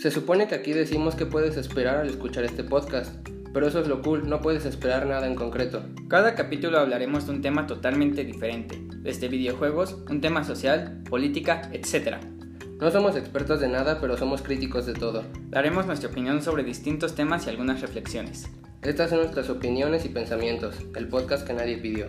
Se supone que aquí decimos que puedes esperar al escuchar este podcast, pero eso es lo cool, no puedes esperar nada en concreto. Cada capítulo hablaremos de un tema totalmente diferente, desde videojuegos, un tema social, política, etc. No somos expertos de nada, pero somos críticos de todo. Daremos nuestra opinión sobre distintos temas y algunas reflexiones. Estas son nuestras opiniones y pensamientos, el podcast que nadie pidió.